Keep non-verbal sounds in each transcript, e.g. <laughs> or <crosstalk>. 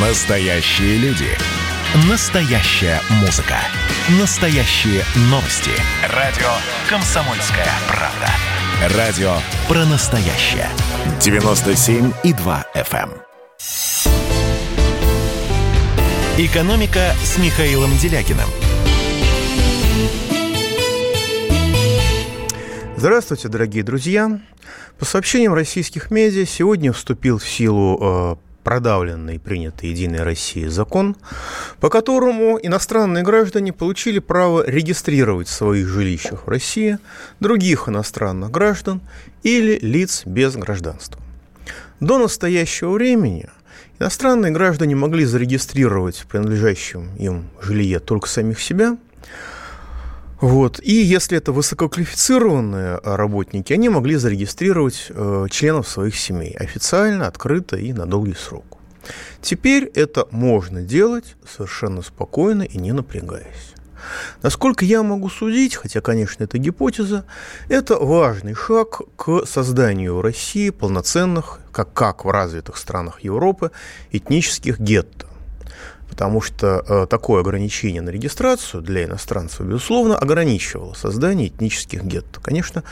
Настоящие люди. Настоящая музыка. Настоящие новости. Радио «Комсомольская правда». Радио про настоящее. 97,2 FM. эм. «Экономика» с Михаилом Делякиным. Здравствуйте, дорогие друзья. По сообщениям российских медиа, сегодня вступил в силу э, продавленный принятый Единой Россией закон, по которому иностранные граждане получили право регистрировать в своих жилищах в России других иностранных граждан или лиц без гражданства. До настоящего времени иностранные граждане могли зарегистрировать в принадлежащем им жилье только самих себя – вот. И если это высококвалифицированные работники, они могли зарегистрировать э, членов своих семей официально, открыто и на долгий срок. Теперь это можно делать совершенно спокойно и не напрягаясь. Насколько я могу судить, хотя, конечно, это гипотеза, это важный шаг к созданию в России полноценных, как, как в развитых странах Европы, этнических гетто потому что э, такое ограничение на регистрацию для иностранцев, безусловно, ограничивало создание этнических гетто. Конечно,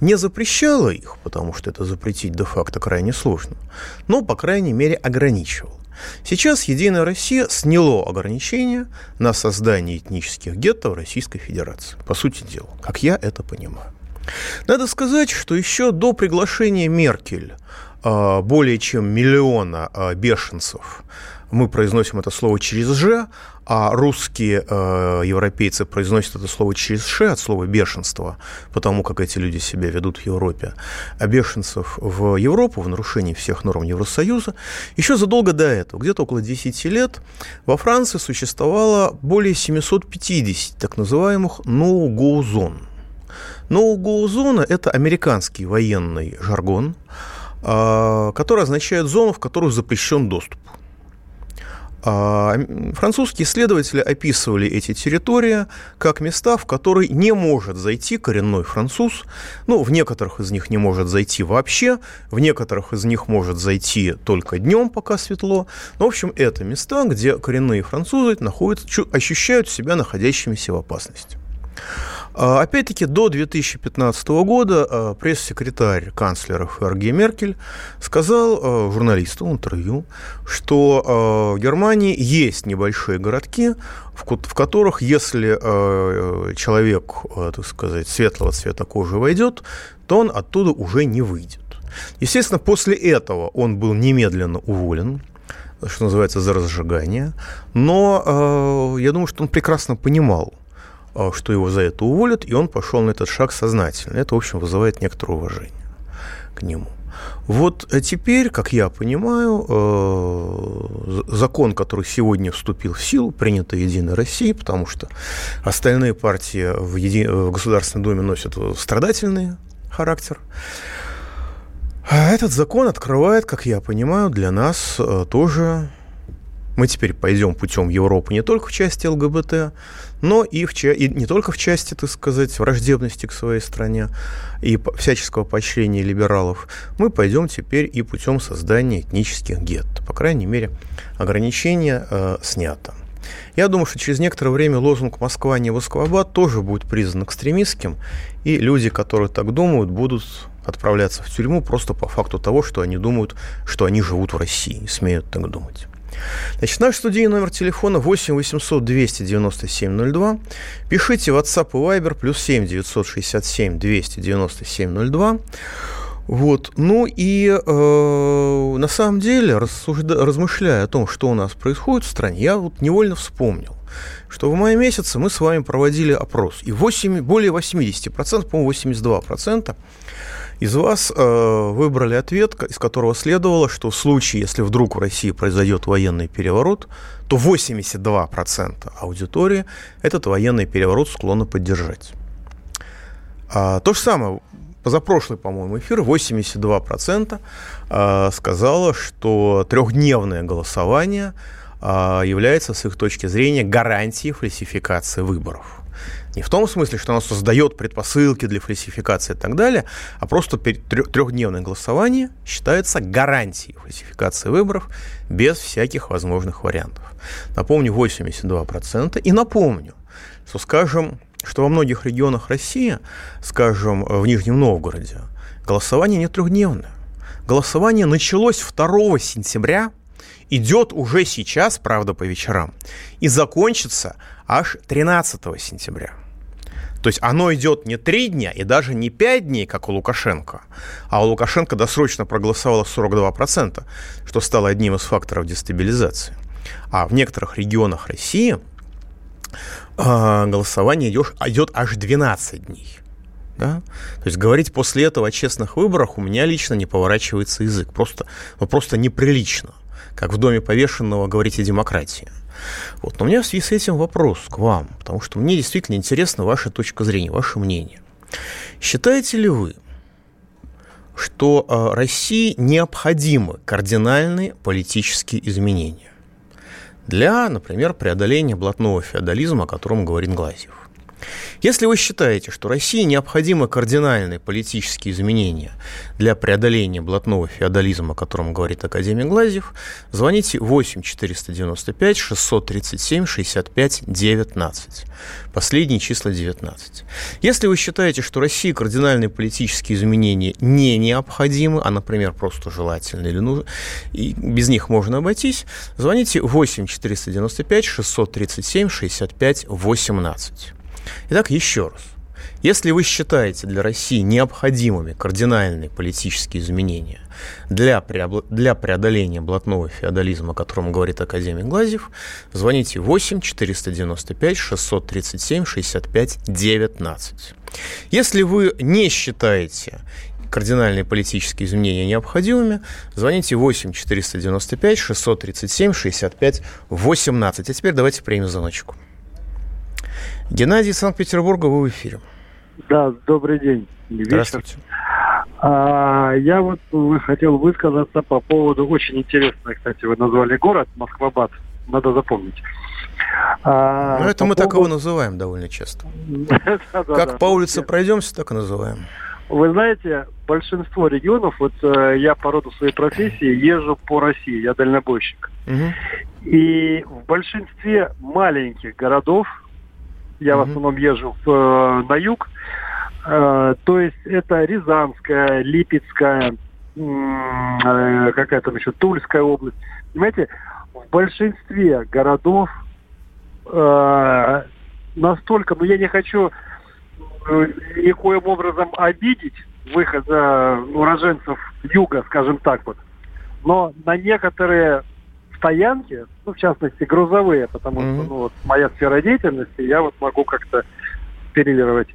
не запрещало их, потому что это запретить де-факто крайне сложно, но, по крайней мере, ограничивало. Сейчас «Единая Россия» сняло ограничения на создание этнических гетто в Российской Федерации. По сути дела, как я это понимаю. Надо сказать, что еще до приглашения Меркель э, более чем миллиона э, бешенцев мы произносим это слово через «ж», а русские э, европейцы произносят это слово через «ш» от слова «бешенство», потому как эти люди себя ведут в Европе. А бешенцев в Европу в нарушении всех норм Евросоюза еще задолго до этого, где-то около 10 лет, во Франции существовало более 750 так называемых «no-go зон». No-go зона – это американский военный жаргон, э, который означает зону, в которую запрещен доступ. А, французские исследователи описывали эти территории как места, в которые не может зайти коренной француз. Ну, в некоторых из них не может зайти вообще, в некоторых из них может зайти только днем, пока светло. Но, в общем, это места, где коренные французы находятся, ощущают себя находящимися в опасности. А, опять-таки, до 2015 года а, пресс-секретарь канцлера ФРГ Меркель сказал а, журналисту в интервью, что в Германии есть небольшие городки, в которых, если человек, так сказать, светлого цвета кожи войдет, то он оттуда уже не выйдет. Естественно, после этого он был немедленно уволен, что называется, за разжигание. Но э, я думаю, что он прекрасно понимал, что его за это уволят, и он пошел на этот шаг сознательно. Это, в общем, вызывает некоторое уважение к нему. Вот э, теперь, как я понимаю, э, закон, который сегодня вступил в силу, принятый Единой Россией, потому что остальные партии в, еди... в Государственной Думе носят страдательный характер. А этот закон открывает, как я понимаю, для нас э, тоже мы теперь пойдем путем Европы не только в части ЛГБТ, но и, в, и не только в части, так сказать, враждебности к своей стране и всяческого поощрения либералов. Мы пойдем теперь и путем создания этнических гетто. По крайней мере, ограничение э, снято. Я думаю, что через некоторое время лозунг «Москва не Москвабад» тоже будет признан экстремистским, и люди, которые так думают, будут отправляться в тюрьму просто по факту того, что они думают, что они живут в России смеют так думать. Значит, наш студийный номер телефона 8 800 297 02. Пишите WhatsApp и Viber плюс 7 967 297 02. Вот. Ну и э, на самом деле, рассужда, размышляя о том, что у нас происходит в стране, я вот невольно вспомнил, что в мае месяце мы с вами проводили опрос. И 8, более 80%, по-моему, 82% из вас э, выбрали ответ, из которого следовало, что в случае, если вдруг в России произойдет военный переворот, то 82% аудитории этот военный переворот склонны поддержать. А, то же самое, позапрошлый, по-моему, эфир, 82% э, сказало, что трехдневное голосование э, является, с их точки зрения, гарантией фальсификации выборов. Не в том смысле, что оно создает предпосылки для фальсификации и так далее, а просто трехдневное голосование считается гарантией фальсификации выборов без всяких возможных вариантов. Напомню, 82%. И напомню, что, скажем, что во многих регионах России, скажем, в Нижнем Новгороде, голосование не трехдневное. Голосование началось 2 сентября, идет уже сейчас, правда, по вечерам, и закончится аж 13 сентября. То есть оно идет не три дня и даже не пять дней, как у Лукашенко, а у Лукашенко досрочно проголосовало 42%, что стало одним из факторов дестабилизации. А в некоторых регионах России э, голосование идет, идет аж 12 дней. Да? То есть говорить после этого о честных выборах у меня лично не поворачивается язык. Просто, ну, просто неприлично. Как в доме повешенного говорить о демократии. Вот. Но у меня в связи с этим вопрос к вам, потому что мне действительно интересна ваша точка зрения, ваше мнение. Считаете ли вы, что э, России необходимы кардинальные политические изменения для, например, преодоления блатного феодализма, о котором говорит Глазьев? Если вы считаете, что России необходимы кардинальные политические изменения для преодоления блатного феодализма, о котором говорит академик Глазьев, звоните 8 495 637 65 19. Последние числа 19. Если вы считаете, что России кардинальные политические изменения не необходимы, а, например, просто желательны или нужны, и без них можно обойтись, звоните 8 495 637 65 18. Итак, еще раз. Если вы считаете для России необходимыми кардинальные политические изменения для, преобла... для преодоления блатного феодализма, о котором говорит академик Глазьев, звоните 8 495 637 65 19. Если вы не считаете кардинальные политические изменения необходимыми, звоните 8 495 637 65 18. А теперь давайте примем звоночку. Геннадий из Санкт-Петербурга, вы в эфире. Да, добрый день. Вечер. Здравствуйте. А, я вот хотел высказаться по поводу, очень интересно, кстати, вы назвали город Москва-Бат, надо запомнить. А, ну, это мы поводу... так его называем довольно часто. <laughs> Как по улице пройдемся, так и называем. Вы знаете, большинство регионов, вот э, я по роду своей профессии езжу по России, я дальнобойщик. И в большинстве маленьких городов, я mm-hmm. в основном езжу в, э, на юг. Э, то есть это Рязанская, Липецкая, э, какая там еще, Тульская область. Понимаете, в большинстве городов э, настолько, ну я не хочу никоим образом обидеть выход э, уроженцев юга, скажем так вот. Но на некоторые стоянки, ну, в частности, грузовые, потому mm-hmm. что, ну, вот моя сфера деятельности, я вот могу как-то перелировать.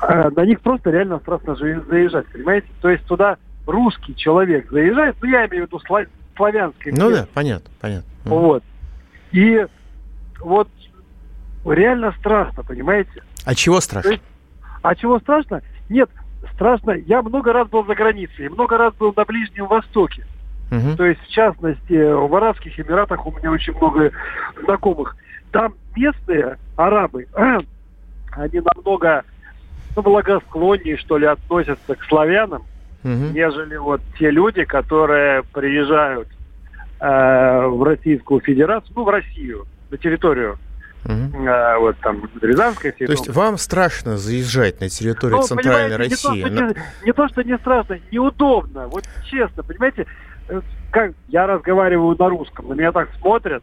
А, на них просто реально страшно заезжать, понимаете? То есть туда русский человек заезжает, ну, я имею в виду слав... славянский. Ну да, понятно, понятно. Mm-hmm. Вот. И вот реально страшно, понимаете? А чего страшно? Есть, а чего страшно? Нет, страшно. Я много раз был за границей, много раз был на Ближнем Востоке. Угу. То есть, в частности, в Арабских Эмиратах у меня очень много знакомых. Там местные арабы, <clears throat> они намного ну, благосклоннее, что ли, относятся к славянам, угу. нежели вот те люди, которые приезжают э, в Российскую Федерацию, ну, в Россию, на территорию Угу. А, вот там Рязанская То есть вам страшно заезжать на территорию ну, Центральной России? Не то, что, не, не то, что не страшно, неудобно. Вот честно, понимаете, как я разговариваю на русском, на меня так смотрят.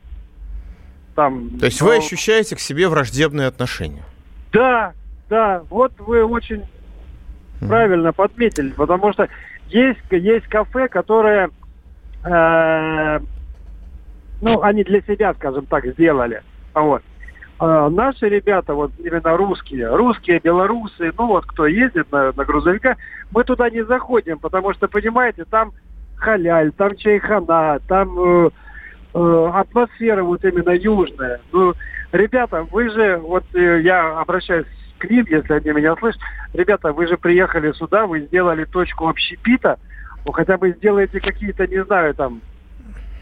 Там, То есть но... вы ощущаете к себе враждебные отношения? Да, да, вот вы очень mm. правильно подметили, потому что есть, есть кафе, которые, э, ну, они для себя, скажем так, сделали. Вот. А наши ребята, вот именно русские, русские, белорусы, ну вот кто ездит на, на грузовиках, мы туда не заходим, потому что, понимаете, там халяль, там чайхана, там э, э, атмосфера вот именно южная. Ну, ребята, вы же, вот э, я обращаюсь к ним, если они меня слышат, ребята, вы же приехали сюда, вы сделали точку общепита, ну хотя бы сделайте какие-то, не знаю, там,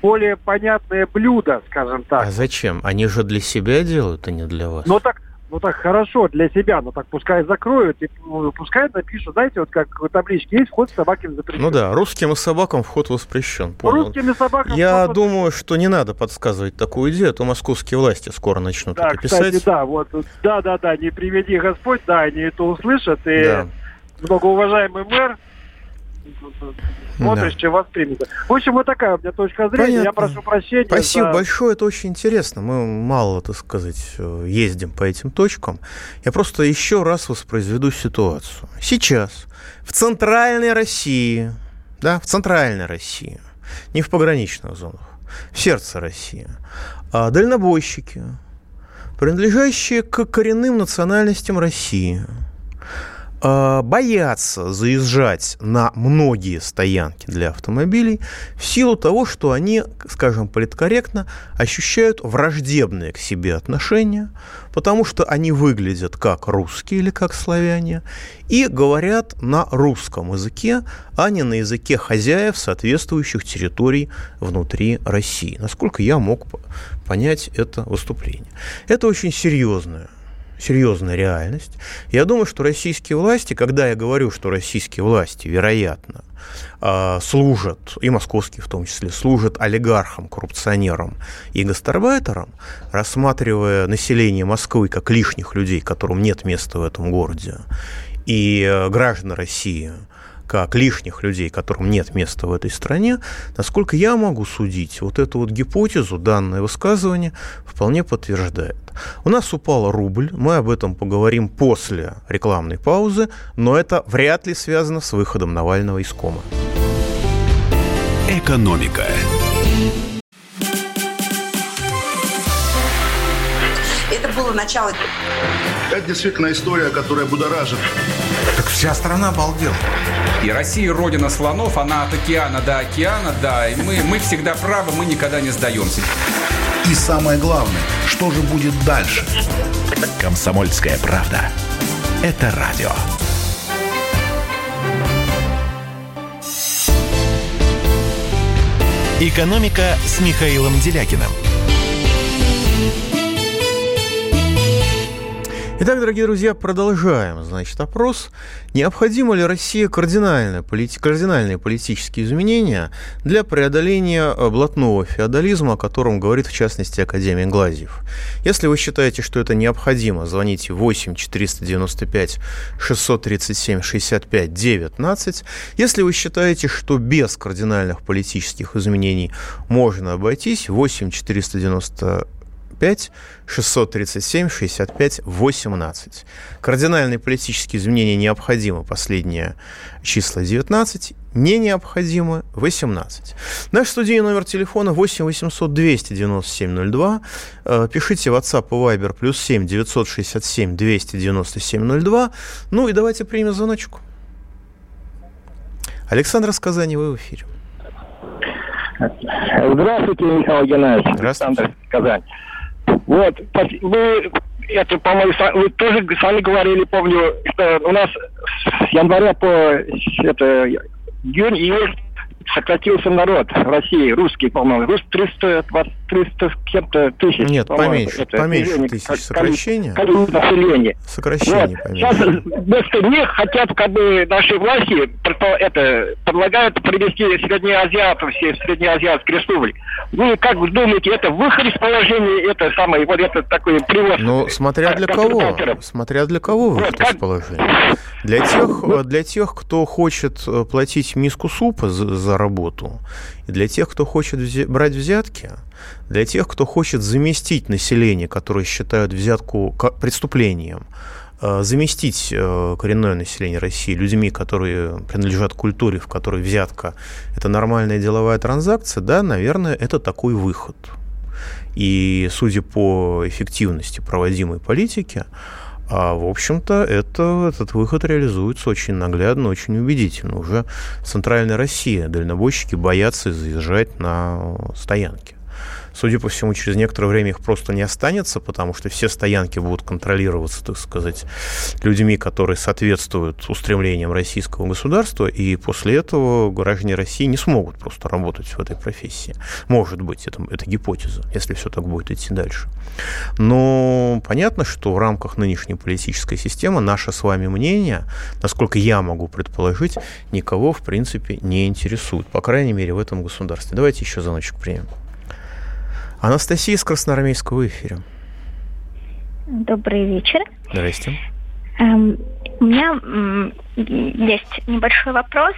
более понятные блюда, скажем так. А зачем? Они же для себя делают, а не для вас. Ну так, ну так хорошо для себя, ну так пускай закроют, и ну, пускай напишут, знаете, вот как в табличке есть, вход собакам запрещен. Ну да, русским и собакам вход воспрещен. Понял. Русским и собакам Я вход... думаю, что не надо подсказывать такую идею, а то московские власти скоро начнут да, это писать. Кстати, да, вот, да, да, да, не приведи Господь, да, они это услышат, и да. многоуважаемый мэр смотришь, да. чем воспринято. В общем, вот такая у меня точка зрения. Понятно. Я прошу прощения. Спасибо за... большое, это очень интересно. Мы мало, так сказать, ездим по этим точкам. Я просто еще раз воспроизведу ситуацию. Сейчас в центральной России, да, в центральной России, не в пограничных зонах, в сердце России, а дальнобойщики, принадлежащие к коренным национальностям России – Э, боятся заезжать на многие стоянки для автомобилей в силу того, что они, скажем политкорректно, ощущают враждебные к себе отношения, потому что они выглядят как русские или как славяне и говорят на русском языке, а не на языке хозяев соответствующих территорий внутри России. Насколько я мог понять это выступление. Это очень серьезное серьезная реальность. Я думаю, что российские власти, когда я говорю, что российские власти, вероятно, а, служат, и московские в том числе, служат олигархам, коррупционерам и гастарбайтерам, рассматривая население Москвы как лишних людей, которым нет места в этом городе, и э, граждан России – как лишних людей, которым нет места в этой стране, насколько я могу судить, вот эту вот гипотезу, данное высказывание вполне подтверждает. У нас упал рубль, мы об этом поговорим после рекламной паузы, но это вряд ли связано с выходом Навального из кома. Экономика. Это было начало. Это действительно история, которая будоражит. Вся страна обалдела. И Россия родина слонов, она от океана до океана, да, и мы, мы всегда правы, мы никогда не сдаемся. И самое главное, что же будет дальше? Комсомольская правда. Это радио. «Экономика» с Михаилом Делякиным. Итак, дорогие друзья, продолжаем, значит, опрос. Необходимо ли России кардинальные, полити... кардинальные политические изменения для преодоления э, блатного феодализма, о котором говорит, в частности, Академия Глазьев? Если вы считаете, что это необходимо, звоните 8 495 637 65 19. Если вы считаете, что без кардинальных политических изменений можно обойтись, 8 490 5 637 65 18. Кардинальные политические изменения необходимы. Последние числа 19. Не необходимы 18. Наш студийный номер телефона 8 800 297 02. Пишите WhatsApp и Viber плюс 7 967 297 02. Ну и давайте примем звоночку. Александр Сказани, вы в эфире. Здравствуйте, Михаил Геннадьевич. Здравствуйте. Александр Казань. Вот, вы это, по-моему, вы тоже сами говорили, помню, что у нас с января по это, июнь, июль сократился народ в России, русский, по-моему, рус 300, 300 с кем-то тысяч. Нет, поменьше, это, поменьше тысяч сокращения. Количество населения. Сокращение вот. Сейчас вместо них хотят, как бы, наши власти это, предлагают привести среднеазиатов, все среднеазиатские республики. Вы как думаете, это выход из положения, это самое, вот это такой привоз? Ну, смотря для кого. Смотря для кого выход вот, из положения. Для тех, для тех, кто хочет э, платить миску супа за, за работу, и для тех, кто хочет взя- брать взятки, для тех, кто хочет заместить население, которое считают взятку преступлением, э, заместить э, коренное население России людьми, которые принадлежат культуре, в которой взятка – это нормальная деловая транзакция, да, наверное, это такой выход. И судя по эффективности проводимой политики, а, в общем-то, это, этот выход реализуется очень наглядно, очень убедительно. Уже в Центральной России дальнобойщики боятся заезжать на стоянки. Судя по всему, через некоторое время их просто не останется, потому что все стоянки будут контролироваться, так сказать, людьми, которые соответствуют устремлениям российского государства, и после этого граждане России не смогут просто работать в этой профессии. Может быть, это, это гипотеза, если все так будет идти дальше. Но понятно, что в рамках нынешней политической системы наше с вами мнение, насколько я могу предположить, никого, в принципе, не интересует. По крайней мере, в этом государстве. Давайте еще звоночек примем. Анастасия из Красноармейского эфира. Добрый вечер. Здрасте. Эм, у меня есть небольшой вопрос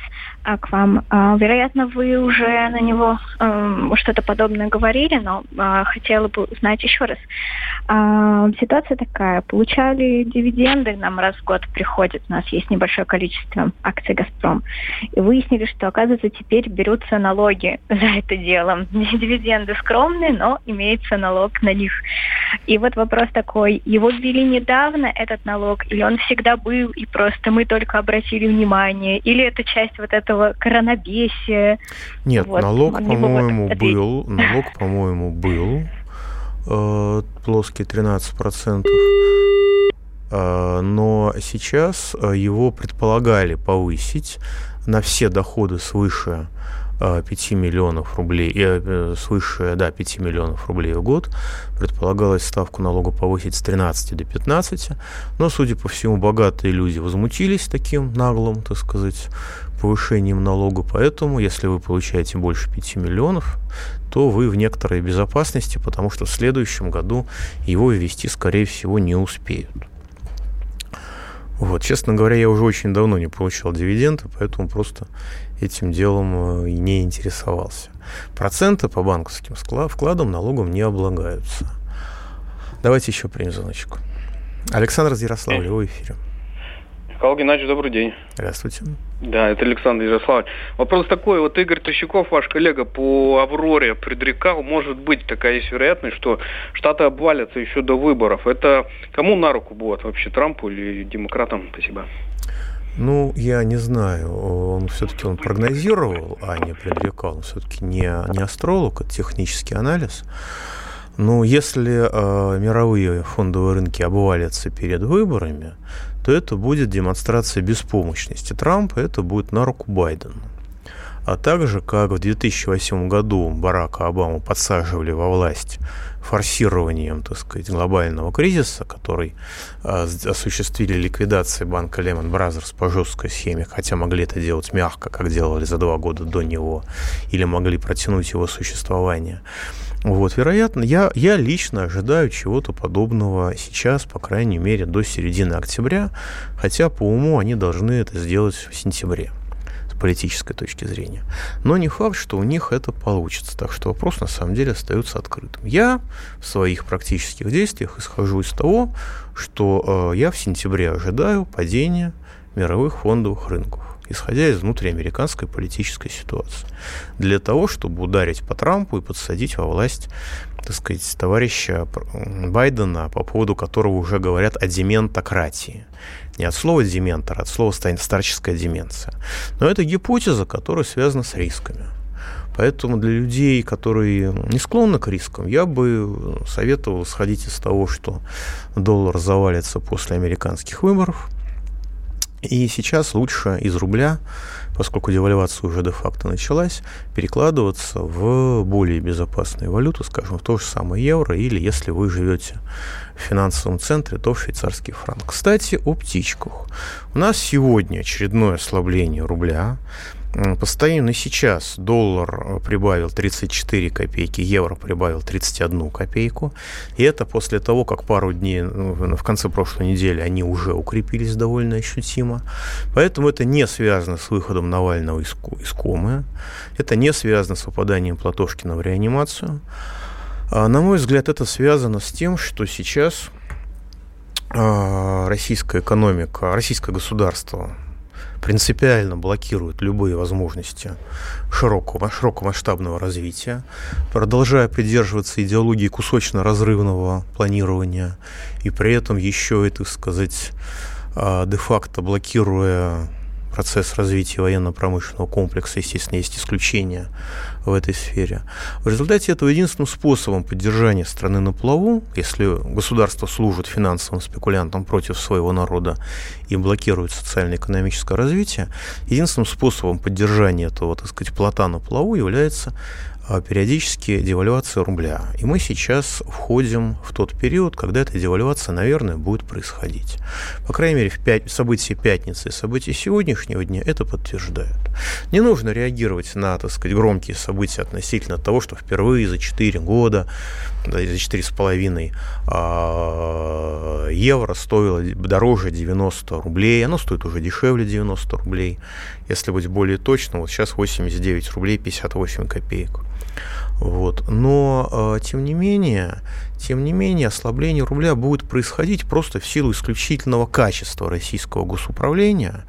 к вам. А, вероятно, вы уже на него а, что-то подобное говорили, но а, хотела бы узнать еще раз. А, ситуация такая. Получали дивиденды, нам раз в год приходят, у нас есть небольшое количество акций «Газпром». И выяснили, что, оказывается, теперь берутся налоги за это дело. <laughs> Дивиденды скромные, но имеется налог на них. И вот вопрос такой. Его ввели недавно, этот налог, или он всегда был, и просто мы только обратили внимание? Или это часть вот этого коронабесия? Нет, вот, налог, по-моему, был. Налог, по-моему, был. Э, плоский 13%. Э, но сейчас э, его предполагали повысить на все доходы свыше 5 миллионов рублей, э, свыше да, 5 миллионов рублей в год. Предполагалось ставку налога повысить с 13 до 15. Но, судя по всему, богатые люди возмутились таким наглым, так сказать, повышением налога. Поэтому, если вы получаете больше 5 миллионов, то вы в некоторой безопасности, потому что в следующем году его ввести, скорее всего, не успеют. Вот, честно говоря, я уже очень давно не получал дивиденды, поэтому просто этим делом э, не интересовался. Проценты по банковским вкладам налогом не облагаются. Давайте еще примем звоночку. Александр из Ярославля, в эфире. Михаил Геннадьевич, добрый день. Здравствуйте. Да, это Александр Ярославович. Вопрос такой, вот Игорь Тощаков, ваш коллега по Авроре, предрекал, может быть такая есть вероятность, что Штаты обвалятся еще до выборов. Это кому на руку будет вообще, Трампу или демократам? Спасибо. Ну, я не знаю. Он все-таки он прогнозировал, а не предрекал. Он все-таки не, не астролог, это технический анализ. Но если э, мировые фондовые рынки обвалятся перед выборами, то это будет демонстрация беспомощности Трампа, это будет на руку Байдену. А также, как в 2008 году Барака Обаму подсаживали во власть форсированием, так сказать, глобального кризиса, который э, осуществили ликвидацией банка Lehman Brothers по жесткой схеме, хотя могли это делать мягко, как делали за два года до него, или могли протянуть его существование. Вот, вероятно, я, я лично ожидаю чего-то подобного сейчас, по крайней мере, до середины октября, хотя по уму они должны это сделать в сентябре политической точки зрения. Но не факт, что у них это получится. Так что вопрос на самом деле остается открытым. Я в своих практических действиях исхожу из того, что э, я в сентябре ожидаю падения мировых фондовых рынков исходя из внутриамериканской политической ситуации, для того, чтобы ударить по Трампу и подсадить во власть, так сказать, товарища Байдена, по поводу которого уже говорят о дементократии. Не от слова дементор, а от слова старческая деменция. Но это гипотеза, которая связана с рисками. Поэтому для людей, которые не склонны к рискам, я бы советовал сходить из того, что доллар завалится после американских выборов. И сейчас лучше из рубля, поскольку девальвация уже де-факто началась, перекладываться в более безопасные валюты, скажем, в то же самое евро, или если вы живете в финансовом центре, то в швейцарский франк. Кстати, о птичках. У нас сегодня очередное ослабление рубля. Постоянно сейчас доллар прибавил 34 копейки, евро прибавил 31 копейку. И это после того, как пару дней ну, в конце прошлой недели они уже укрепились довольно ощутимо. Поэтому это не связано с выходом Навального из, из комы. Это не связано с выпаданием Платошкина в реанимацию. А, на мой взгляд, это связано с тем, что сейчас а, российская экономика, российское государство принципиально блокирует любые возможности широкого, широкомасштабного развития, продолжая придерживаться идеологии кусочно-разрывного планирования и при этом еще и, так сказать, а, де-факто блокируя процесс развития военно-промышленного комплекса, естественно, есть исключения в этой сфере. В результате этого единственным способом поддержания страны на плаву, если государство служит финансовым спекулянтам против своего народа и блокирует социально-экономическое развитие, единственным способом поддержания этого, так сказать, плота на плаву является периодически девальвация рубля. И мы сейчас входим в тот период, когда эта девальвация, наверное, будет происходить. По крайней мере, в пять, события пятницы и события сегодняшнего дня это подтверждают. Не нужно реагировать на, так сказать, громкие события относительно того, что впервые за 4 года, да, за 4,5 а, евро стоило дороже 90 рублей. Оно стоит уже дешевле 90 рублей. Если быть более точным, вот сейчас 89 рублей 58 копеек. Вот. Но, э, тем не менее, тем не менее, ослабление рубля будет происходить просто в силу исключительного качества российского госуправления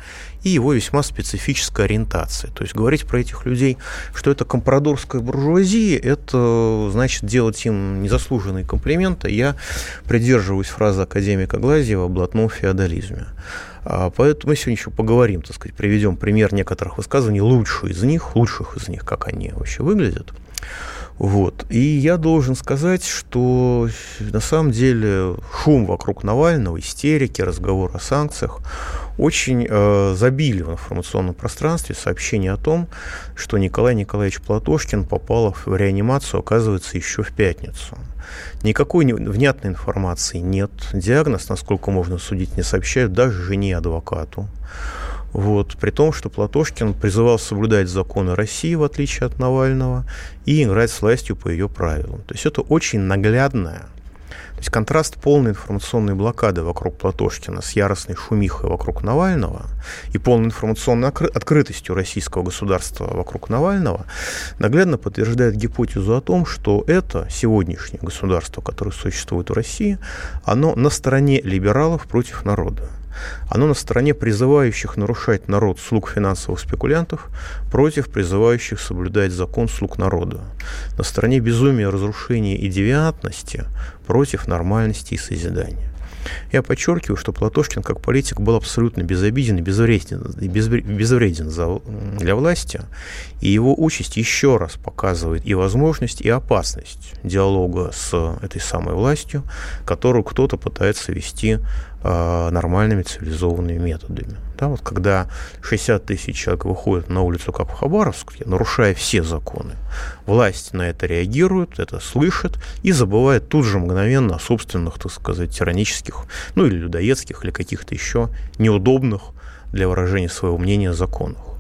и его весьма специфической ориентации. То есть говорить про этих людей, что это компрадорская буржуазия, это значит делать им незаслуженные комплименты. Я придерживаюсь фразы академика Глазьева о блатном феодализме. А, поэтому мы сегодня еще поговорим, так сказать, приведем пример некоторых высказываний, лучших из них, лучших из них, как они вообще выглядят. Вот. И я должен сказать, что на самом деле шум вокруг Навального, истерики, разговор о санкциях очень э, забили в информационном пространстве сообщение о том, что Николай Николаевич Платошкин попал в реанимацию, оказывается, еще в пятницу. Никакой внятной информации нет. Диагноз, насколько можно судить, не сообщают даже жене адвокату. Вот, при том, что Платошкин призывал соблюдать законы России, в отличие от Навального, и играть с властью по ее правилам. То есть это очень наглядная то есть контраст полной информационной блокады вокруг Платошкина с яростной шумихой вокруг Навального и полной информационной открытостью российского государства вокруг Навального наглядно подтверждает гипотезу о том, что это сегодняшнее государство, которое существует в России, оно на стороне либералов против народа. Оно на стороне призывающих нарушать народ слуг финансовых спекулянтов против призывающих соблюдать закон слуг народа. На стороне безумия, разрушения и девиантности против нормальности и созидания. Я подчеркиваю, что Платошкин как политик был абсолютно безобиден и безвреден, безвреден для власти, и его участь еще раз показывает и возможность, и опасность диалога с этой самой властью, которую кто-то пытается вести нормальными цивилизованными методами. Да, вот когда 60 тысяч человек выходят на улицу, как в Хабаровске, нарушая все законы, власть на это реагирует, это слышит и забывает тут же мгновенно о собственных, так сказать, тиранических, ну или людоедских, или каких-то еще неудобных для выражения своего мнения законах.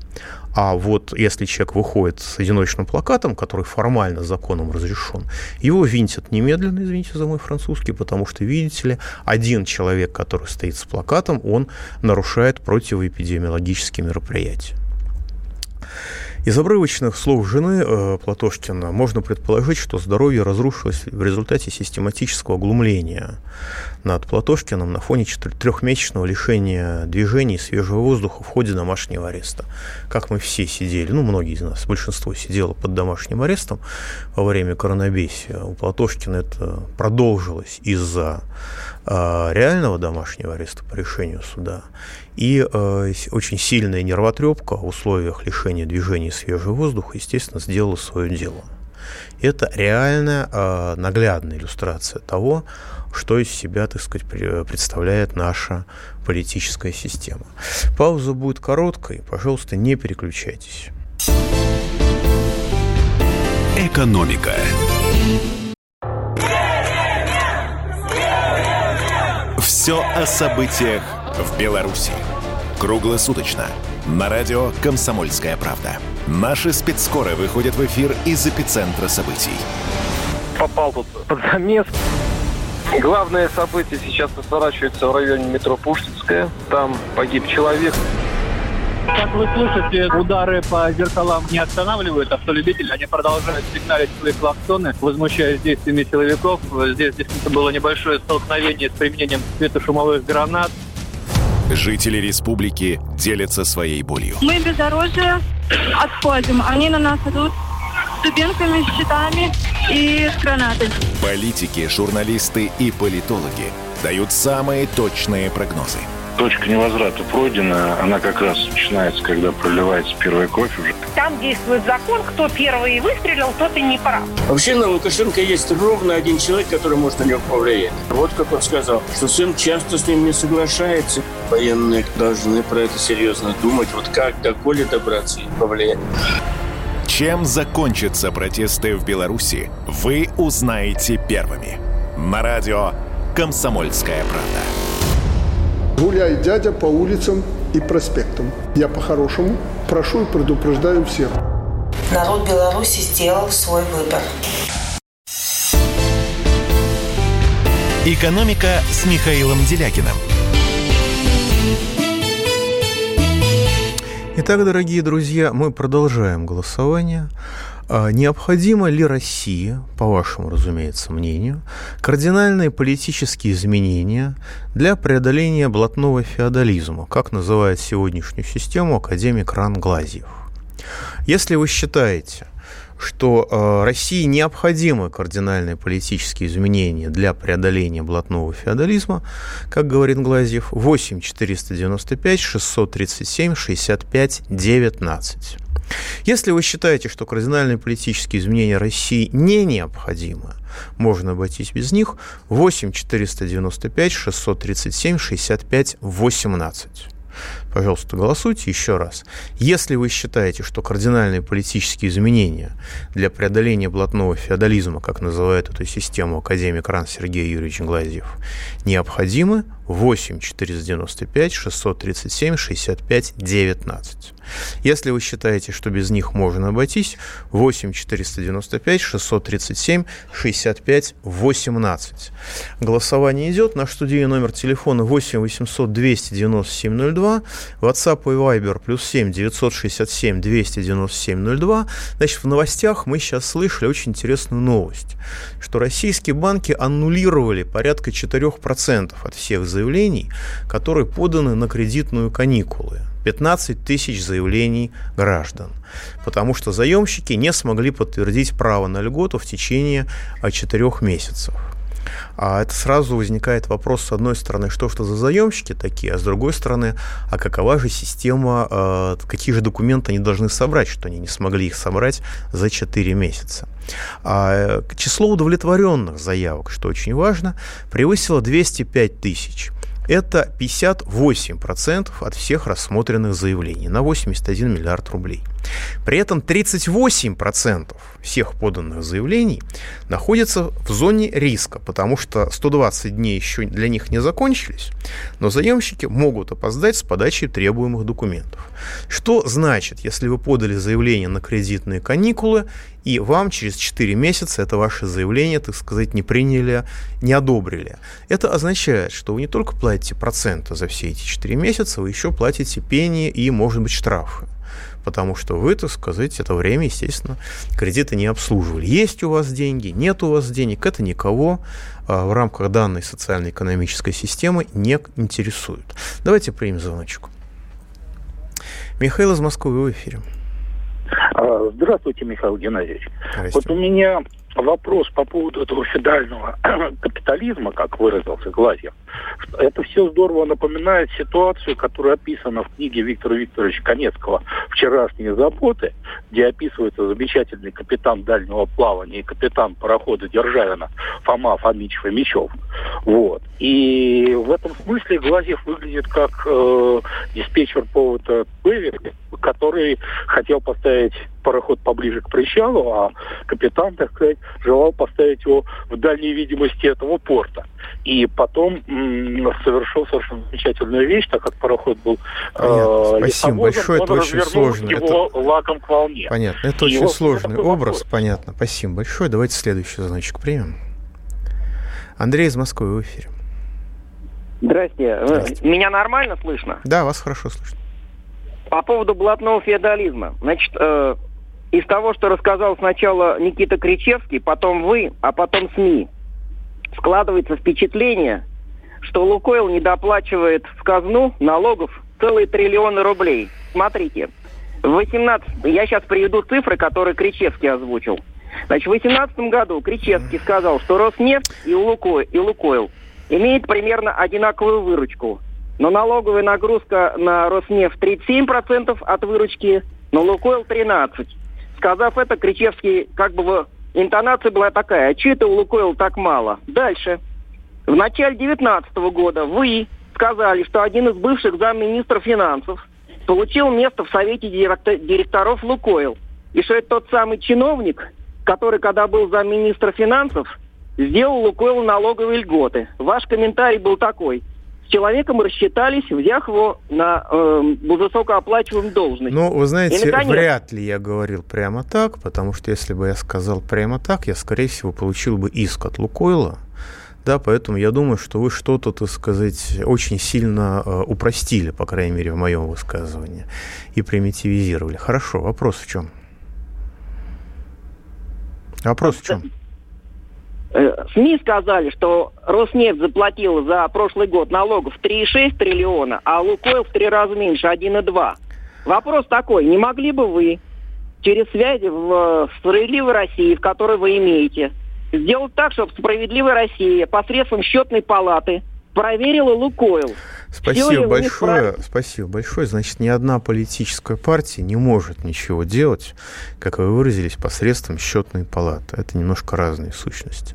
А вот если человек выходит с одиночным плакатом, который формально законом разрешен, его винтят немедленно, извините за мой французский, потому что, видите ли, один человек, который стоит с плакатом, он нарушает противоэпидемиологические мероприятия. Из обрывочных слов жены э, Платошкина можно предположить, что здоровье разрушилось в результате систематического глумления над Платошкиным на фоне трехмесячного лишения движений свежего воздуха в ходе домашнего ареста. Как мы все сидели, ну, многие из нас, большинство сидело под домашним арестом во время коронабесия. У Платошкина это продолжилось из-за э, реального домашнего ареста по решению суда и э, очень сильная нервотрепка в условиях лишения движения свежего воздуха, естественно, сделала свое дело. Это реальная э, наглядная иллюстрация того, что из себя, так сказать, представляет наша политическая система. Пауза будет короткой, пожалуйста, не переключайтесь. Экономика. Все о событиях в Беларуси. Круглосуточно. На радио «Комсомольская правда». Наши спецскоры выходят в эфир из эпицентра событий. Попал тут под замес. Главное событие сейчас разворачивается в районе метро Пушкинская. Там погиб человек. Как вы слышите, удары по зеркалам не останавливают автолюбителей. Они продолжают сигналить свои клаксоны, возмущаясь действиями силовиков. Здесь действительно было небольшое столкновение с применением светошумовых гранат. Жители республики делятся своей болью. Мы безоружие отходим. Они на нас идут с дубинками, с щитами и с гранатами. Политики, журналисты и политологи дают самые точные прогнозы. Точка невозврата пройдена. Она как раз начинается, когда проливается первая кровь уже. Там действует закон, кто первый выстрелил, тот и не прав. Вообще на Лукашенко есть ровно один человек, который может на него повлиять. Вот как он сказал, что сын часто с ним не соглашается. Военные должны про это серьезно думать. Вот как до Коли добраться и повлиять. Чем закончатся протесты в Беларуси, вы узнаете первыми. На радио «Комсомольская правда». Гуляй, дядя, по улицам и проспектам. Я по-хорошему прошу и предупреждаю всех. Народ Беларуси сделал свой выбор. «Экономика» с Михаилом Делякиным. Итак, дорогие друзья, мы продолжаем голосование. А необходимо ли России, по вашему, разумеется, мнению, кардинальные политические изменения для преодоления блатного феодализма, как называет сегодняшнюю систему академик Ран Глазьев? Если вы считаете, что э, России необходимы кардинальные политические изменения для преодоления блатного феодализма, как говорит Глазьев, 8 495 637 65 19. Если вы считаете, что кардинальные политические изменения России не необходимы, можно обойтись без них, 8 495 637 65 18. Пожалуйста, голосуйте еще раз. Если вы считаете, что кардинальные политические изменения для преодоления блатного феодализма, как называет эту систему академик РАН Сергей Юрьевич Глазьев, необходимы, 8 495 637 65 19. Если вы считаете, что без них можно обойтись, 8 495 637 65 18. Голосование идет. Наш студийный номер телефона 8 800 297 02. WhatsApp и Viber плюс 7 967 297 02. Значит, в новостях мы сейчас слышали очень интересную новость, что российские банки аннулировали порядка 4% от всех заявлений, которые поданы на кредитную каникулы. 15 тысяч заявлений граждан, потому что заемщики не смогли подтвердить право на льготу в течение 4 месяцев. А это сразу возникает вопрос, с одной стороны, что что за заемщики такие, а с другой стороны, а какова же система, э, какие же документы они должны собрать, что они не смогли их собрать за 4 месяца. А э, число удовлетворенных заявок, что очень важно, превысило 205 тысяч это 58% от всех рассмотренных заявлений на 81 миллиард рублей. При этом 38% всех поданных заявлений находятся в зоне риска, потому что 120 дней еще для них не закончились, но заемщики могут опоздать с подачей требуемых документов. Что значит, если вы подали заявление на кредитные каникулы, и вам через 4 месяца это ваше заявление, так сказать, не приняли, не одобрили? Это означает, что вы не только платите проценты за все эти 4 месяца, вы еще платите пени и, может быть, штрафы потому что вы, так сказать, это время, естественно, кредиты не обслуживали. Есть у вас деньги, нет у вас денег, это никого а, в рамках данной социально-экономической системы не интересует. Давайте примем звоночку. Михаил из Москвы, в эфире. А, здравствуйте, Михаил Геннадьевич. Вот у меня вопрос по поводу этого федерального <clears throat> капитализма, как выразился Глазьев. Это все здорово напоминает ситуацию, которая описана в книге Виктора Викторовича Конецкого «Вчерашние заботы», где описывается замечательный капитан дальнего плавания и капитан парохода Державина Фома Фомич Фомичев. Вот. И в этом смысле Глазьев выглядит как э, диспетчер повода Беверли, который хотел поставить пароход поближе к причалу, а капитан, так сказать, желал поставить его в дальней видимости этого порта. И потом м- совершил совершенно замечательную вещь, так как пароход был э, Спасибо большое, это очень сложно. его это... лаком к волне. Понятно, это и очень сложный образ, вопрос. понятно. Спасибо большое. Давайте следующий звоночек примем. Андрей из Москвы в эфире. Здрасте. Здрасте. Меня нормально слышно? Да, вас хорошо слышно. По поводу блатного феодализма. Значит, э, из того, что рассказал сначала Никита Кричевский, потом вы, а потом СМИ, складывается впечатление, что Лукойл недоплачивает в казну налогов целые триллионы рублей. Смотрите, в 18... Я сейчас приведу цифры, которые Кричевский озвучил. Значит, в 2018 году Кричевский сказал, что Роснефть и Лукойл, и Лукойл имеют примерно одинаковую выручку. но налоговая нагрузка на Роснефть 37% от выручки, на Лукойл 13%. Сказав это, Кричевский как бы интонация была такая, у Лукойл так мало? Дальше. В начале 2019 года вы сказали, что один из бывших замминистров финансов получил место в Совете директоров Лукойл. И что это тот самый чиновник, который, когда был замминистра финансов, сделал Лукойлу налоговые льготы. Ваш комментарий был такой – с человеком рассчитались, взяв его на э, высокооплачиваемую должность. Ну, вы знаете, И, наконец... вряд ли я говорил прямо так, потому что если бы я сказал прямо так, я, скорее всего, получил бы иск от Лукойла. Да, поэтому я думаю, что вы что-то, так сказать, очень сильно э, упростили, по крайней мере, в моем высказывании, и примитивизировали. Хорошо, вопрос в чем? Вопрос в чем? Э, СМИ сказали, что Роснефть заплатила за прошлый год налогов 3,6 триллиона, а Лукойл в три раза меньше, 1,2. Вопрос такой, не могли бы вы через связи в «Справедливой России», в которой вы имеете, сделать так, чтобы «Справедливая Россия» посредством счетной палаты проверила Лукойл. Спасибо большое. Прав... Спасибо большое. Значит, ни одна политическая партия не может ничего делать, как вы выразились, посредством счетной палаты. Это немножко разные сущности.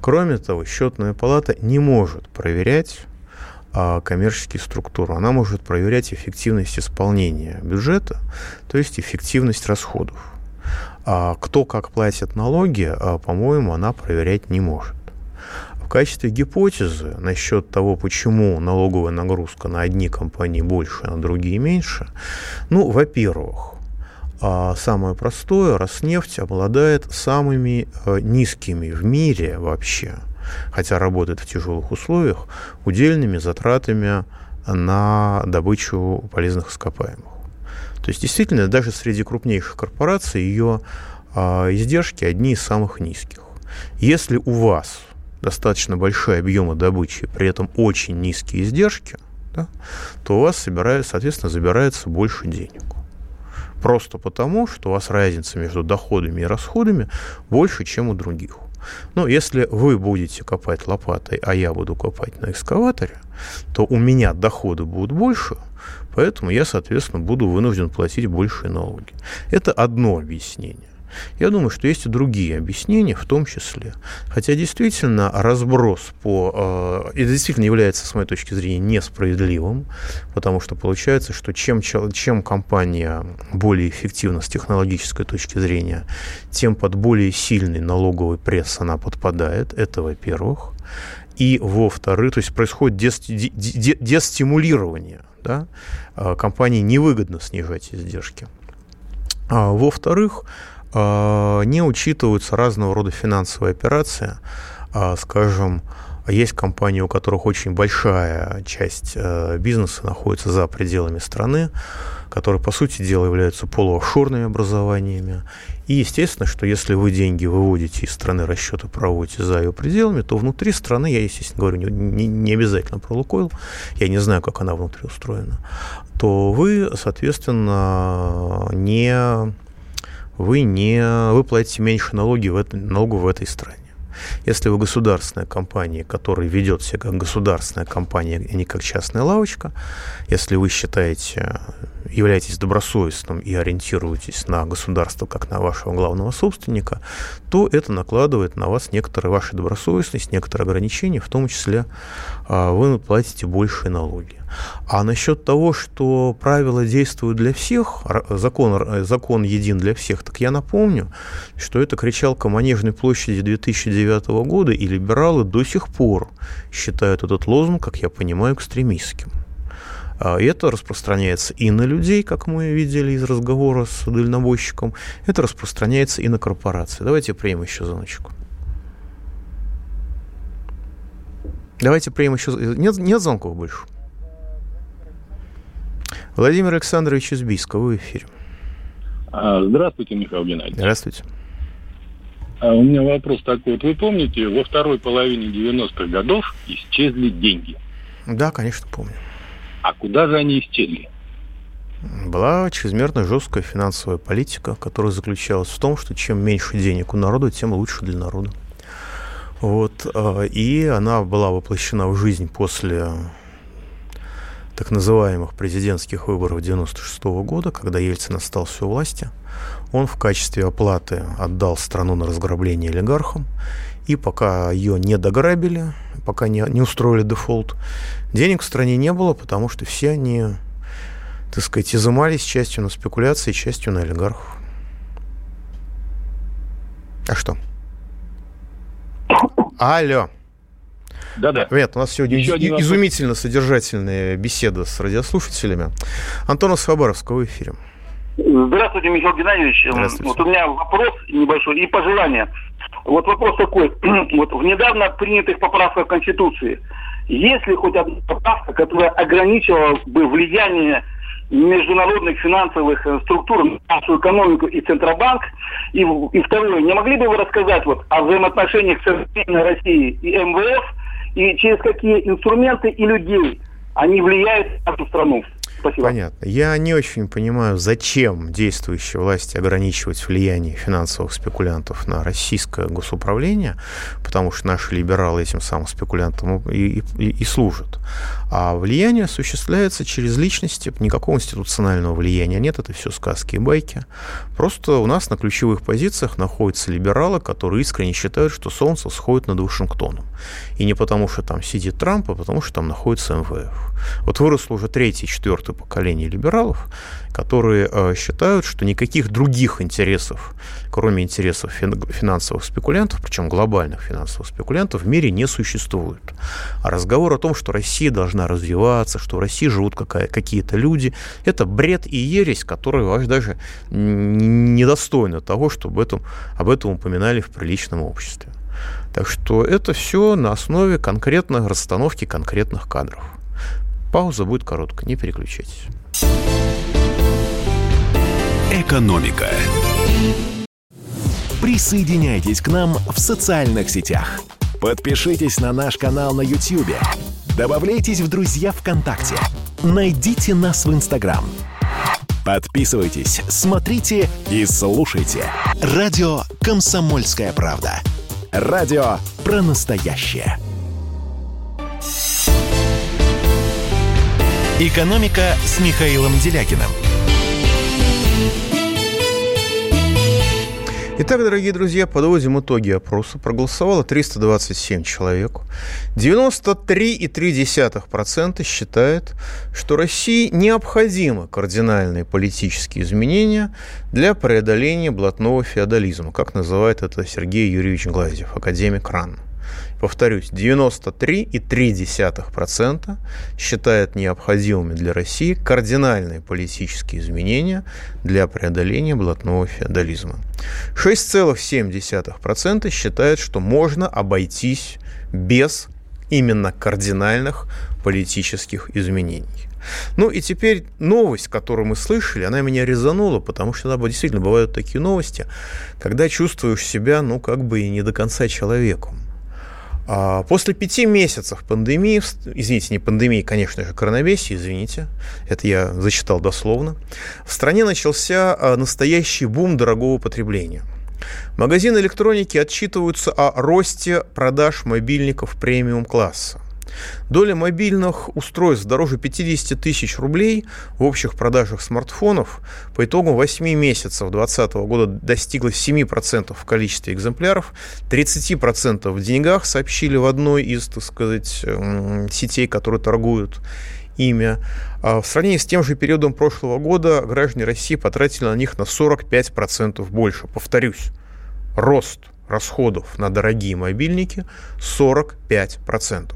Кроме того, счетная палата не может проверять а, коммерческие структуры. Она может проверять эффективность исполнения бюджета, то есть эффективность расходов. А кто как платит налоги, а, по-моему, она проверять не может. В качестве гипотезы насчет того, почему налоговая нагрузка на одни компании больше, а на другие меньше, ну, во-первых, а самое простое, Роснефть обладает самыми э, низкими в мире вообще, хотя работает в тяжелых условиях, удельными затратами на добычу полезных ископаемых. То есть действительно даже среди крупнейших корпораций ее а, издержки одни из самых низких. Если у вас достаточно большие объемы добычи, при этом очень низкие издержки, да, то у вас собирает, соответственно, забирается больше денег. Просто потому, что у вас разница между доходами и расходами больше, чем у других. Но если вы будете копать лопатой, а я буду копать на экскаваторе, то у меня доходы будут больше, поэтому я, соответственно, буду вынужден платить большие налоги. Это одно объяснение. Я думаю, что есть и другие объяснения в том числе. Хотя действительно разброс по... Э, это действительно является, с моей точки зрения, несправедливым, потому что получается, что чем, чем компания более эффективна с технологической точки зрения, тем под более сильный налоговый пресс она подпадает. Это во-первых. И во-вторых, то есть происходит дестимулирование. Да? Э, компании невыгодно снижать издержки. А, во-вторых, не учитываются разного рода финансовые операции. А, скажем, есть компании, у которых очень большая часть э, бизнеса находится за пределами страны, которые, по сути дела, являются полуофшорными образованиями. И естественно, что если вы деньги выводите из страны, расчеты проводите за ее пределами, то внутри страны, я, естественно, говорю не, не, не обязательно про Лукойл, я не знаю, как она внутри устроена, то вы, соответственно, не вы, не, вы платите меньше налоги в это, налогу в этой стране. Если вы государственная компания, которая ведет себя как государственная компания, а не как частная лавочка, если вы считаете, являетесь добросовестным и ориентируетесь на государство как на вашего главного собственника, то это накладывает на вас некоторые ваши добросовестность, некоторые ограничения, в том числе а, вы платите большие налоги. А насчет того, что правила действуют для всех, закон, закон един для всех, так я напомню, что это кричалка Манежной площади 2009 года, и либералы до сих пор считают этот лозунг, как я понимаю, экстремистским. А, и это распространяется и на людей, как мы видели из разговора с дальнобойщиком, это распространяется и на корпорации. Давайте примем еще звоночку. Давайте примем еще... Нет, нет звонков больше? Владимир Александрович из Бийска, вы в эфире. А, здравствуйте, Михаил Геннадьевич. Здравствуйте. А у меня вопрос такой. Вот вы помните, во второй половине 90-х годов исчезли деньги? Да, конечно, помню. А куда же они исчезли? Была чрезмерно жесткая финансовая политика, которая заключалась в том, что чем меньше денег у народа, тем лучше для народа. Вот, а, и она была воплощена в жизнь после так называемых президентских выборов 1996 года, когда Ельцин остался у власти, он в качестве оплаты отдал страну на разграбление олигархам, и пока ее не дограбили, пока не, не устроили дефолт, денег в стране не было, потому что все они, так сказать, изымались частью на спекуляции, частью на олигархов. А что? Алло. Да-да. Привет, у нас сегодня Еще и, изумительно содержательная беседа с радиослушателями. Антонов с Хабаровска в эфире. Здравствуйте, Михаил Геннадьевич. Здравствуйте. Вот у меня вопрос небольшой и пожелание. Вот вопрос такой. <clears throat> Вот в недавно принятых поправках Конституции есть ли хоть одна поправка, которая ограничивала бы влияние международных финансовых э, структур на нашу экономику и Центробанк? И, и второе, не могли бы вы рассказать вот о взаимоотношениях Современной России и МВФ, и через какие инструменты и людей они влияют на нашу страну? Спасибо. Понятно. Я не очень понимаю, зачем действующей власти ограничивать влияние финансовых спекулянтов на российское госуправление, потому что наши либералы этим самым спекулянтам и, и, и служат. А влияние осуществляется через личности, никакого институционального влияния нет, это все сказки и байки. Просто у нас на ключевых позициях находятся либералы, которые искренне считают, что солнце сходит над Вашингтоном. И не потому, что там сидит Трамп, а потому, что там находится МВФ. Вот выросло уже третье, четвертое поколение либералов, которые э, считают, что никаких других интересов, кроме интересов финансовых спекулянтов, причем глобальных финансовых спекулянтов, в мире не существует. А разговор о том, что Россия должна развиваться, что в России живут какие-то люди, это бред и ересь, которые ваш даже недостойны того, чтобы об этом, об этом упоминали в приличном обществе. Так что это все на основе конкретной расстановки конкретных кадров. Пауза будет короткая, не переключайтесь. Экономика. Присоединяйтесь к нам в социальных сетях. Подпишитесь на наш канал на YouTube. Добавляйтесь в друзья ВКонтакте. Найдите нас в Инстаграм. Подписывайтесь, смотрите и слушайте. Радио «Комсомольская правда». Радио про настоящее. «Экономика» с Михаилом Делякиным. Итак, дорогие друзья, подводим итоги опроса. Проголосовало 327 человек. 93,3% считает, что России необходимы кардинальные политические изменения для преодоления блатного феодализма, как называет это Сергей Юрьевич Глазьев, академик РАН повторюсь, 93,3% считают необходимыми для России кардинальные политические изменения для преодоления блатного феодализма. 6,7% считают, что можно обойтись без именно кардинальных политических изменений. Ну и теперь новость, которую мы слышали, она меня резанула, потому что да, действительно бывают такие новости, когда чувствуешь себя, ну, как бы и не до конца человеком. А после пяти месяцев пандемии, извините, не пандемии, конечно же, коронавируса, извините, это я зачитал дословно, в стране начался а, настоящий бум дорогого потребления. Магазины электроники отчитываются о росте продаж мобильников премиум-класса. Доля мобильных устройств дороже 50 тысяч рублей в общих продажах смартфонов по итогу 8 месяцев 2020 года достигла 7% в количестве экземпляров, 30% в деньгах, сообщили в одной из, так сказать, сетей, которые торгуют имя. А в сравнении с тем же периодом прошлого года граждане России потратили на них на 45% больше. Повторюсь, рост расходов на дорогие мобильники 45%.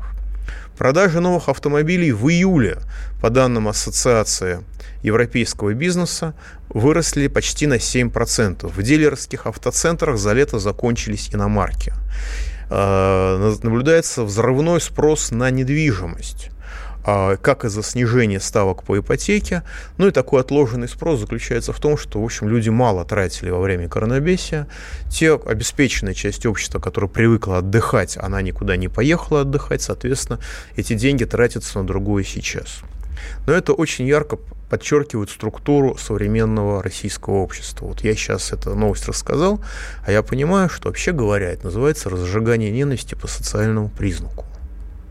Продажи новых автомобилей в июле, по данным Ассоциации европейского бизнеса, выросли почти на 7%. В дилерских автоцентрах за лето закончились иномарки. Э, наблюдается взрывной спрос на недвижимость. А, как из-за снижения ставок по ипотеке. Ну и такой отложенный спрос заключается в том, что, в общем, люди мало тратили во время коронабесия. Те обеспеченная часть общества, которая привыкла отдыхать, она никуда не поехала отдыхать, соответственно, эти деньги тратятся на другое сейчас. Но это очень ярко подчеркивает структуру современного российского общества. Вот я сейчас эту новость рассказал, а я понимаю, что вообще говоря, это называется разжигание ненависти по социальному признаку.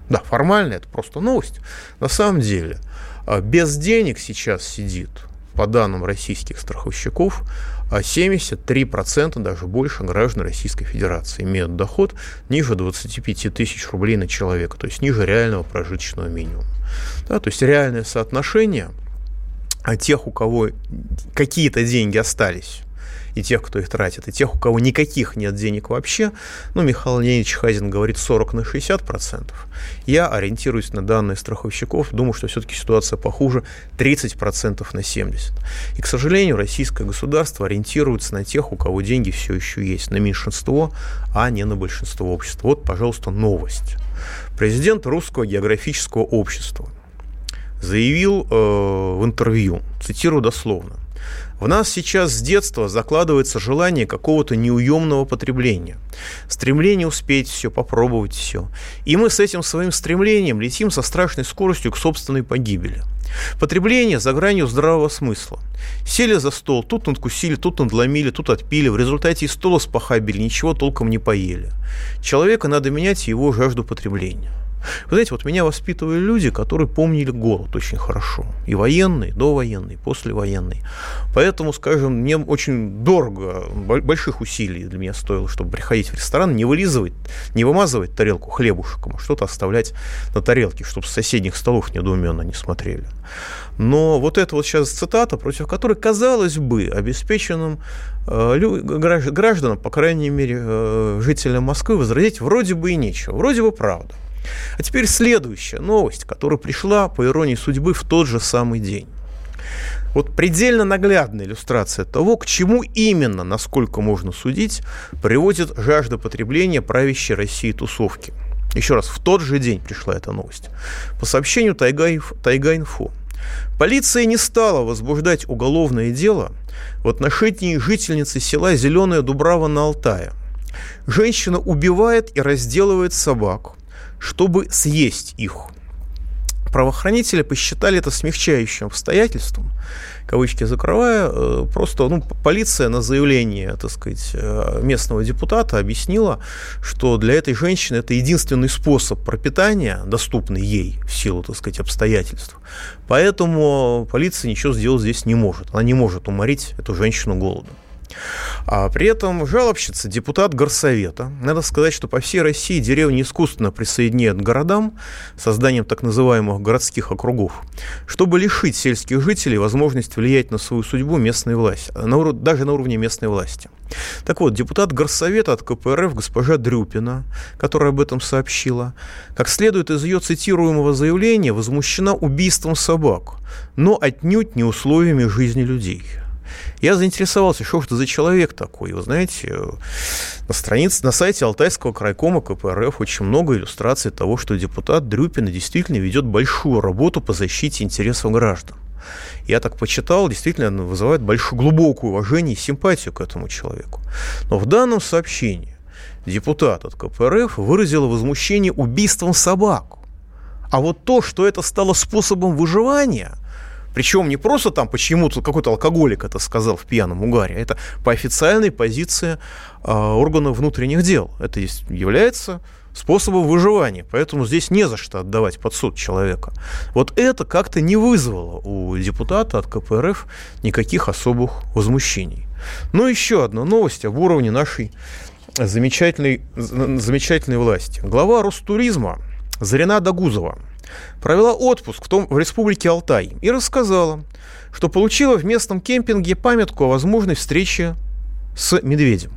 Да, формально это просто новость. На самом деле, а без денег сейчас сидит, по данным российских страховщиков, 73%, даже больше граждан Российской Федерации имеют доход ниже 25 тысяч рублей на человека, то есть ниже реального прожиточного минимума. Да, то есть реальное соотношение тех, у кого какие-то деньги остались и тех, кто их тратит, и тех, у кого никаких нет денег вообще, ну, Михаил Леонидович Хазин говорит 40 на 60 процентов. Я ориентируюсь на данные страховщиков, думаю, что все-таки ситуация похуже 30 процентов на 70. И, к сожалению, российское государство ориентируется на тех, у кого деньги все еще есть, на меньшинство, а не на большинство общества. Вот, пожалуйста, новость. Президент Русского географического общества заявил э, в интервью, цитирую дословно, в нас сейчас с детства закладывается желание какого-то неуемного потребления, стремление успеть все, попробовать все. И мы с этим своим стремлением летим со страшной скоростью к собственной погибели. Потребление за гранью здравого смысла. Сели за стол, тут надкусили, тут надломили, тут отпили, в результате из стола спахабили, ничего толком не поели. Человека надо менять его жажду потребления. Вы знаете, вот меня воспитывали люди, которые помнили голод очень хорошо. И военный, довоенный, и послевоенный. Поэтому, скажем, мне очень дорого, больших усилий для меня стоило, чтобы приходить в ресторан, не вылизывать, не вымазывать тарелку хлебушком, а что-то оставлять на тарелке, чтобы с соседних столов недоуменно не смотрели. Но вот это вот сейчас цитата, против которой, казалось бы, обеспеченным э, гражданам, по крайней мере, э, жителям Москвы, возразить вроде бы и нечего, вроде бы правда. А теперь следующая новость, которая пришла, по иронии судьбы, в тот же самый день. Вот предельно наглядная иллюстрация того, к чему именно, насколько можно судить, приводит жажда потребления правящей России тусовки. Еще раз, в тот же день пришла эта новость. По сообщению Тайга-Инфо, полиция не стала возбуждать уголовное дело в отношении жительницы села Зеленая Дубрава на Алтае. Женщина убивает и разделывает собак, чтобы съесть их. Правоохранители посчитали это смягчающим обстоятельством, кавычки закрывая, э, просто ну, полиция на заявление, так сказать, э, местного депутата объяснила, что для этой женщины это единственный способ пропитания, доступный ей в силу, так сказать, обстоятельств. Поэтому полиция ничего сделать здесь не может. Она не может уморить эту женщину голодом. А при этом жалобщица, депутат горсовета. Надо сказать, что по всей России деревни искусственно присоединяют к городам созданием так называемых городских округов, чтобы лишить сельских жителей возможности влиять на свою судьбу местной власти, на, даже на уровне местной власти. Так вот, депутат горсовета от КПРФ госпожа Дрюпина, которая об этом сообщила, как следует из ее цитируемого заявления, возмущена убийством собак, но отнюдь не условиями жизни людей – я заинтересовался, что это за человек такой. Вы знаете, на странице, на сайте Алтайского крайкома КПРФ очень много иллюстраций того, что депутат Дрюпина действительно ведет большую работу по защите интересов граждан. Я так почитал, действительно вызывает большое глубокое уважение и симпатию к этому человеку. Но в данном сообщении депутат от КПРФ выразил возмущение убийством собак. А вот то, что это стало способом выживания – причем не просто там почему-то какой-то алкоголик это сказал в пьяном угаре, а это по официальной позиции э, органов внутренних дел. Это является способом выживания, поэтому здесь не за что отдавать под суд человека. Вот это как-то не вызвало у депутата от КПРФ никаких особых возмущений. Но еще одна новость об уровне нашей замечательной, замечательной власти. Глава Ростуризма Зарина Дагузова провела отпуск в, том, в республике Алтай и рассказала, что получила в местном кемпинге памятку о возможной встрече с медведем.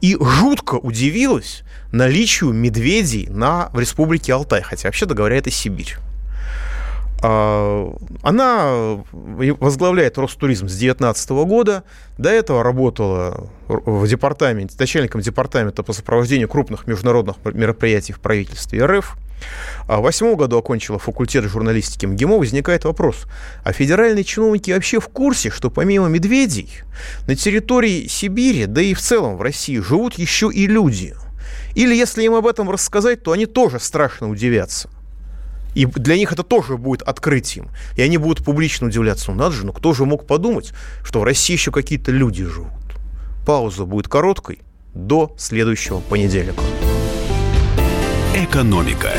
И жутко удивилась наличию медведей на, в республике Алтай, хотя вообще-то говоря, это Сибирь. А, она возглавляет Ростуризм с 2019 года. До этого работала в департаменте, начальником департамента по сопровождению крупных международных мероприятий в правительстве РФ. А в восьмом году окончила факультет журналистики МГИМО. Возникает вопрос, а федеральные чиновники вообще в курсе, что помимо медведей на территории Сибири, да и в целом в России живут еще и люди? Или если им об этом рассказать, то они тоже страшно удивятся. И для них это тоже будет открытием. И они будут публично удивляться. Ну надо же, ну кто же мог подумать, что в России еще какие-то люди живут. Пауза будет короткой до следующего понедельника. Экономика.